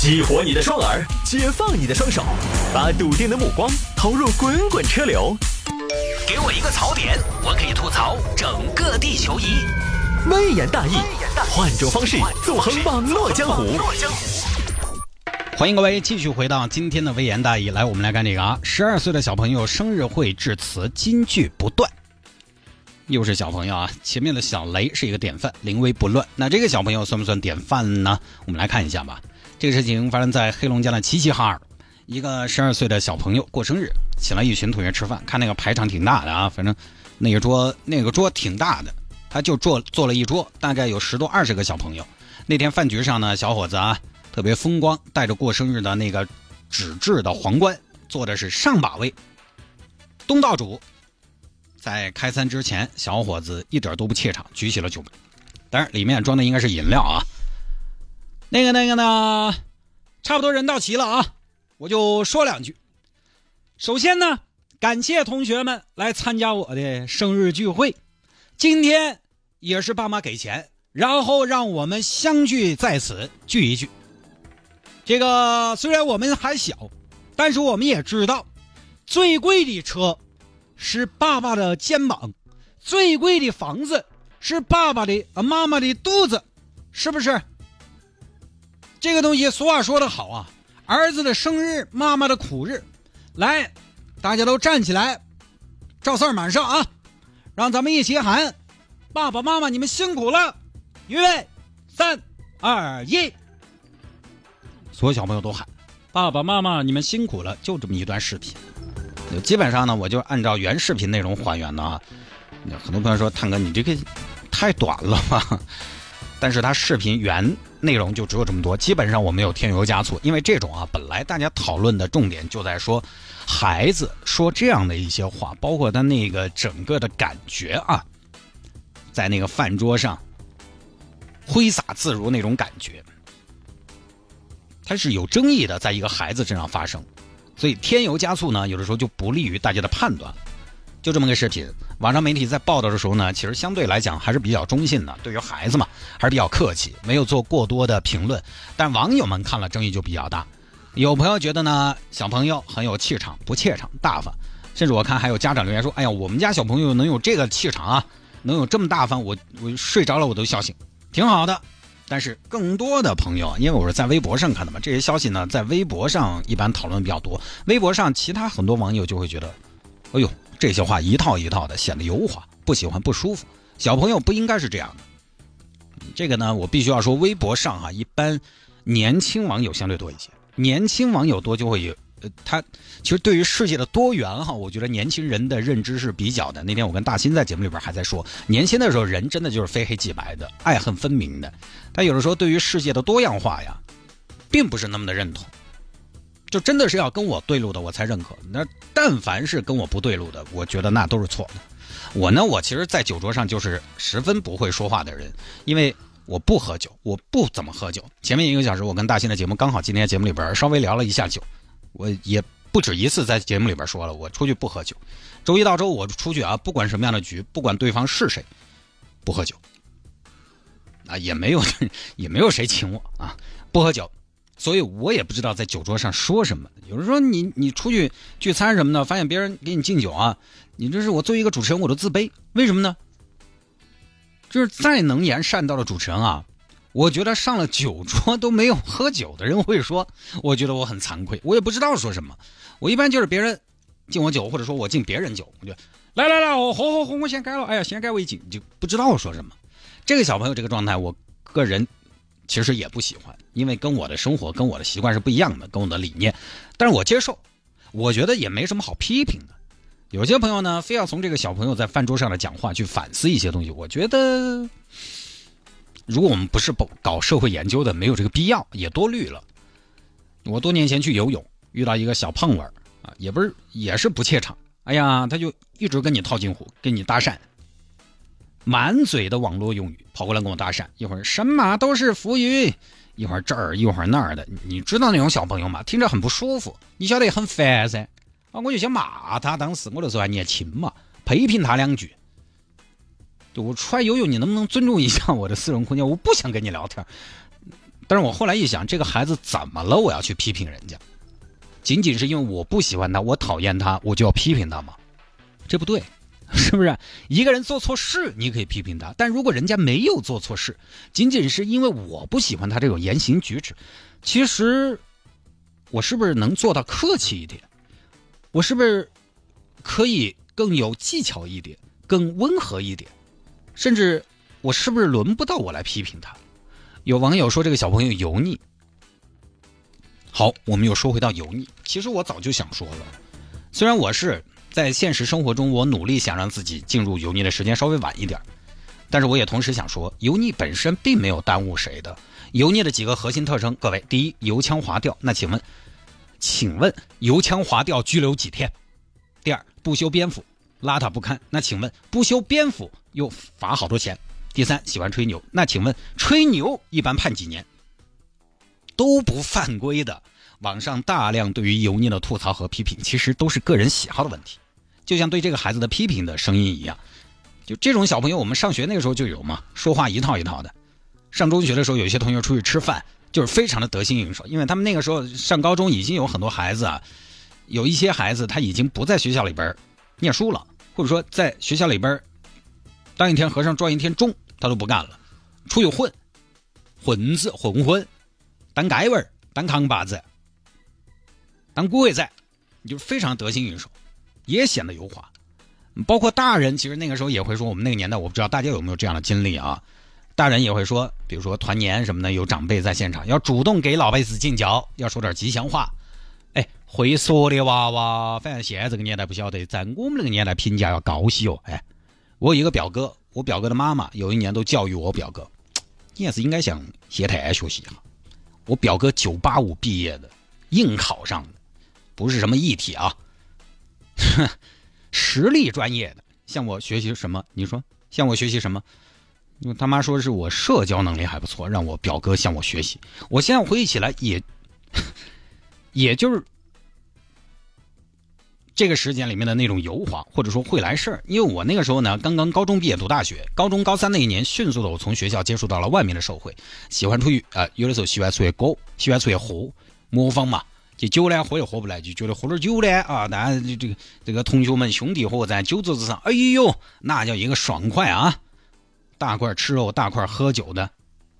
激活你的双耳，解放你的双手，把笃定的目光投入滚滚车流。给我一个槽点，我可以吐槽整个地球仪。微言大义，换种方式纵横网络江湖。欢迎各位继续回到今天的微言大义，来，我们来看这个啊，十二岁的小朋友生日会致辞，金句不断。又是小朋友啊，前面的小雷是一个典范，临危不乱。那这个小朋友算不算典范呢？我们来看一下吧。这个事情发生在黑龙江的齐齐哈尔，一个十二岁的小朋友过生日，请了一群同学吃饭，看那个排场挺大的啊，反正那个桌那个桌挺大的，他就坐坐了一桌，大概有十多二十个小朋友。那天饭局上呢，小伙子啊特别风光，带着过生日的那个纸质的皇冠，坐的是上把位。东道主在开餐之前，小伙子一点都不怯场，举起了酒杯，当然里面装的应该是饮料啊。那个那个呢，差不多人到齐了啊，我就说两句。首先呢，感谢同学们来参加我的生日聚会。今天也是爸妈给钱，然后让我们相聚在此聚一聚。这个虽然我们还小，但是我们也知道，最贵的车是爸爸的肩膀，最贵的房子是爸爸的啊妈妈的肚子，是不是？这个东西俗话说得好啊，儿子的生日，妈妈的苦日。来，大家都站起来，赵四儿满上啊，让咱们一起喊：爸爸妈妈，你们辛苦了！预备，三二一，所有小朋友都喊：爸爸妈妈，你们辛苦了！就这么一段视频，基本上呢，我就按照原视频内容还原的啊。很多朋友说，探哥你这个太短了吧？但是它视频原。内容就只有这么多，基本上我没有添油加醋，因为这种啊，本来大家讨论的重点就在说，孩子说这样的一些话，包括他那个整个的感觉啊，在那个饭桌上挥洒自如那种感觉，它是有争议的，在一个孩子身上发生，所以添油加醋呢，有的时候就不利于大家的判断。就这么个视频，网上媒体在报道的时候呢，其实相对来讲还是比较中性的，对于孩子嘛，还是比较客气，没有做过多的评论。但网友们看了争议就比较大，有朋友觉得呢，小朋友很有气场，不怯场，大方，甚至我看还有家长留言说：“哎呀，我们家小朋友能有这个气场啊，能有这么大方，我我睡着了我都笑醒，挺好的。”但是更多的朋友，因为我是在微博上看的嘛，这些消息呢，在微博上一般讨论比较多，微博上其他很多网友就会觉得：“哎呦。”这些话一套一套的，显得油滑，不喜欢，不舒服。小朋友不应该是这样的。这个呢，我必须要说，微博上哈，一般年轻网友相对多一些。年轻网友多就会有，呃，他其实对于世界的多元哈，我觉得年轻人的认知是比较的。那天我跟大新在节目里边还在说，年轻的时候人真的就是非黑即白的，爱恨分明的。但有的时候对于世界的多样化呀，并不是那么的认同。就真的是要跟我对路的，我才认可。那但凡是跟我不对路的，我觉得那都是错的。我呢，我其实，在酒桌上就是十分不会说话的人，因为我不喝酒，我不怎么喝酒。前面一个小时，我跟大新的节目刚好今天节目里边稍微聊了一下酒，我也不止一次在节目里边说了，我出去不喝酒。周一到周五我出去啊，不管什么样的局，不管对方是谁，不喝酒。啊，也没有 也没有谁请我啊，不喝酒。所以我也不知道在酒桌上说什么。有人说你你出去聚餐什么的，发现别人给你敬酒啊，你这是我作为一个主持人我都自卑。为什么呢？就是再能言善道的主持人啊，我觉得上了酒桌都没有喝酒的人会说，我觉得我很惭愧，我也不知道说什么。我一般就是别人敬我酒，或者说我敬别人酒，我就来来来，我喝喝喝，我先干了。哎呀，先干为敬，就不知道说什么。这个小朋友这个状态，我个人。其实也不喜欢，因为跟我的生活、跟我的习惯是不一样的，跟我的理念。但是我接受，我觉得也没什么好批评的。有些朋友呢，非要从这个小朋友在饭桌上的讲话去反思一些东西。我觉得，如果我们不是搞搞社会研究的，没有这个必要，也多虑了。我多年前去游泳，遇到一个小胖儿啊，也不是，也是不怯场。哎呀，他就一直跟你套近乎，跟你搭讪。满嘴的网络用语跑过来跟我搭讪，一会儿神马都是浮云，一会儿这儿一会儿那儿的，你知道那种小朋友吗？听着很不舒服，你晓得很烦噻。啊，我就想骂他，当时我那时候还年轻嘛，批评他两句。就我出来游泳，你能不能尊重一下我的私人空间？我不想跟你聊天。但是我后来一想，这个孩子怎么了？我要去批评人家，仅仅是因为我不喜欢他，我讨厌他，我就要批评他吗？这不对，是不是？一个人做错事，你可以批评他，但如果人家没有做错事，仅仅是因为我不喜欢他这种言行举止，其实我是不是能做到客气一点？我是不是可以更有技巧一点，更温和一点？甚至我是不是轮不到我来批评他？有网友说这个小朋友油腻。好，我们又说回到油腻。其实我早就想说了，虽然我是在现实生活中，我努力想让自己进入油腻的时间稍微晚一点，但是我也同时想说，油腻本身并没有耽误谁的。油腻的几个核心特征，各位，第一，油腔滑调。那请问，请问油腔滑调拘留几天？第二，不修边幅，邋遢不堪。那请问，不修边幅又罚好多钱？第三，喜欢吹牛。那请问，吹牛一般判几年？都不犯规的。网上大量对于油腻的吐槽和批评，其实都是个人喜好的问题。就像对这个孩子的批评的声音一样，就这种小朋友，我们上学那个时候就有嘛，说话一套一套的。上中学的时候，有些同学出去吃饭，就是非常的得心应手，因为他们那个时候上高中已经有很多孩子啊，有一些孩子他已经不在学校里边念书了，或者说在学校里边当一天和尚撞一天钟，他都不干了，出去混，混子混混，当街味儿，当扛把子，当古惑仔，就非常得心应手，也显得油滑。包括大人，其实那个时候也会说，我们那个年代，我不知道大家有没有这样的经历啊。大人也会说，比如说团年什么的，有长辈在现场，要主动给老辈子敬酒，要说点吉祥话。哎，会说的娃娃，反正现在这个年代不晓得，在我们那个年代评价要高些哦。哎，我一个表哥，我表哥的妈妈有一年都教育我表哥，你也是应该向谢太学习哈。我表哥九八五毕业的，硬考上的，不是什么艺体啊，哼实力专业的，向我学习什么？你说向我学习什么？因为他妈说是我社交能力还不错，让我表哥向我学习。我现在回忆起来，也，也就是这个时间里面的那种油滑，或者说会来事儿。因为我那个时候呢，刚刚高中毕业读大学，高中高三那一年，迅速的我从学校接触到了外面的社会，喜欢出去啊，有的时候喜欢出去搞，喜欢出去喝，模仿嘛。这酒呢喝也喝不来，就觉得喝点酒呢啊，大家这个这个同学们兄弟伙在酒桌子上，哎呦，那叫一个爽快啊！大块吃肉，大块喝酒的，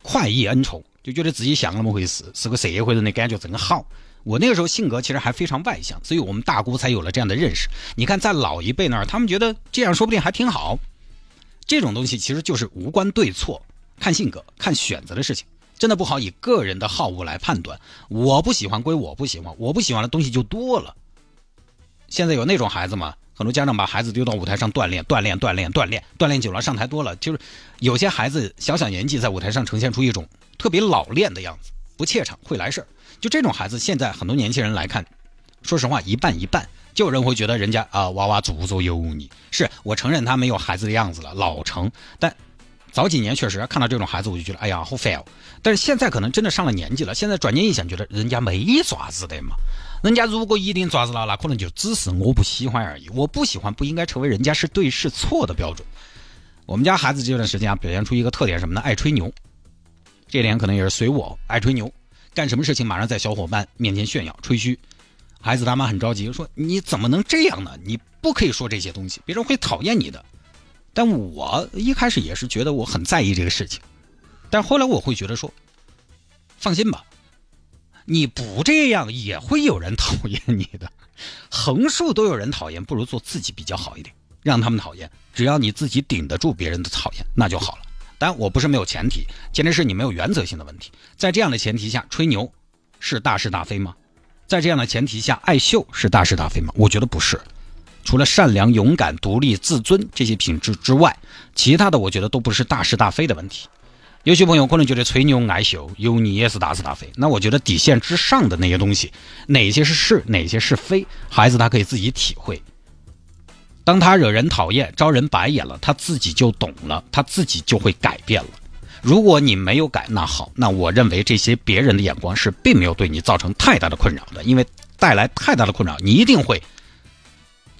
快意恩仇，就觉得自己像那么回事，是个社会人的感觉真好。我那个时候性格其实还非常外向，所以我们大姑才有了这样的认识。你看，在老一辈那儿，他们觉得这样说不定还挺好。这种东西其实就是无关对错，看性格、看选择的事情，真的不好以个人的好恶来判断。我不喜欢归我不喜欢，我不喜欢的东西就多了。现在有那种孩子吗？很多家长把孩子丢到舞台上锻炼，锻炼，锻炼，锻炼，锻炼久了上台多了，就是有些孩子小小年纪在舞台上呈现出一种特别老练的样子，不怯场，会来事儿。就这种孩子，现在很多年轻人来看，说实话一半一半，就有人会觉得人家啊娃娃祖宗有你，是我承认他没有孩子的样子了，老成。但早几年确实看到这种孩子，我就觉得哎呀好烦哦。但是现在可能真的上了年纪了，现在转念一想，觉得人家没爪子的嘛。人家如果一定爪子了，那可能就只是我不喜欢而已。我不喜欢不应该成为人家是对是错的标准。我们家孩子这段时间啊，表现出一个特点什么呢？爱吹牛。这点可能也是随我爱吹牛，干什么事情马上在小伙伴面前炫耀吹嘘。孩子他妈很着急，说你怎么能这样呢？你不可以说这些东西，别人会讨厌你的。但我一开始也是觉得我很在意这个事情，但后来我会觉得说，放心吧。你不这样也会有人讨厌你的，横竖都有人讨厌，不如做自己比较好一点，让他们讨厌。只要你自己顶得住别人的讨厌，那就好了。但我不是没有前提，前提是你没有原则性的问题。在这样的前提下，吹牛是大是大非吗？在这样的前提下，爱秀是大是大非吗？我觉得不是。除了善良、勇敢、独立、自尊这些品质之外，其他的我觉得都不是大是大非的问题。有些朋友可能觉得吹牛爱秀，油腻也是大是大非。那我觉得底线之上的那些东西，哪些是是，哪些是非，孩子他可以自己体会。当他惹人讨厌、招人白眼了，他自己就懂了，他自己就会改变了。如果你没有改，那好，那我认为这些别人的眼光是并没有对你造成太大的困扰的，因为带来太大的困扰，你一定会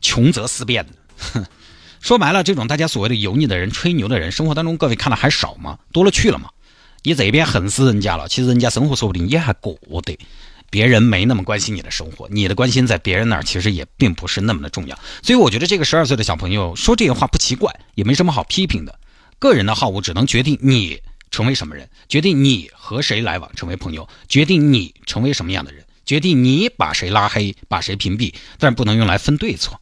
穷则思变。哼。说白了，这种大家所谓的油腻的人、吹牛的人，生活当中各位看的还少吗？多了去了吗？你这边恨死人家了，其实人家生活说不定也还过得。别人没那么关心你的生活，你的关心在别人那儿其实也并不是那么的重要。所以我觉得这个十二岁的小朋友说这些话不奇怪，也没什么好批评的。个人的好恶只能决定你成为什么人，决定你和谁来往成为朋友，决定你成为什么样的人，决定你把谁拉黑，把谁屏蔽，但是不能用来分对错。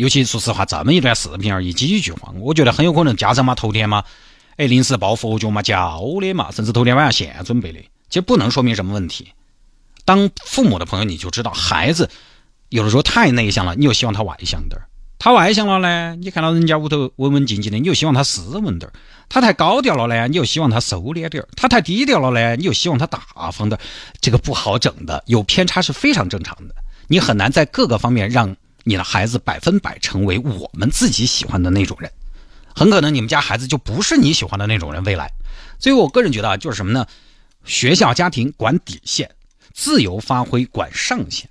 尤其说实话，这么一段视频而已，几句话，我觉得很有可能家长嘛头天嘛，哎临时抱佛脚嘛教的嘛，甚至头天晚上现准备的，其实不能说明什么问题。当父母的朋友，你就知道孩子有的时候太内向了，你又希望他外向点儿；他外向了呢，你看到人家屋头文文静静的，你又希望他斯文点儿；他太高调了呢，你又希望他收敛点儿；他太低调了呢，你又希望他大方点儿。这个不好整的，有偏差是非常正常的。你很难在各个方面让你的孩子百分百成为我们自己喜欢的那种人，很可能你们家孩子就不是你喜欢的那种人。未来，所以我个人觉得啊，就是什么呢？学校、家庭管底线。自由发挥，管上限，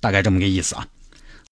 大概这么个意思啊。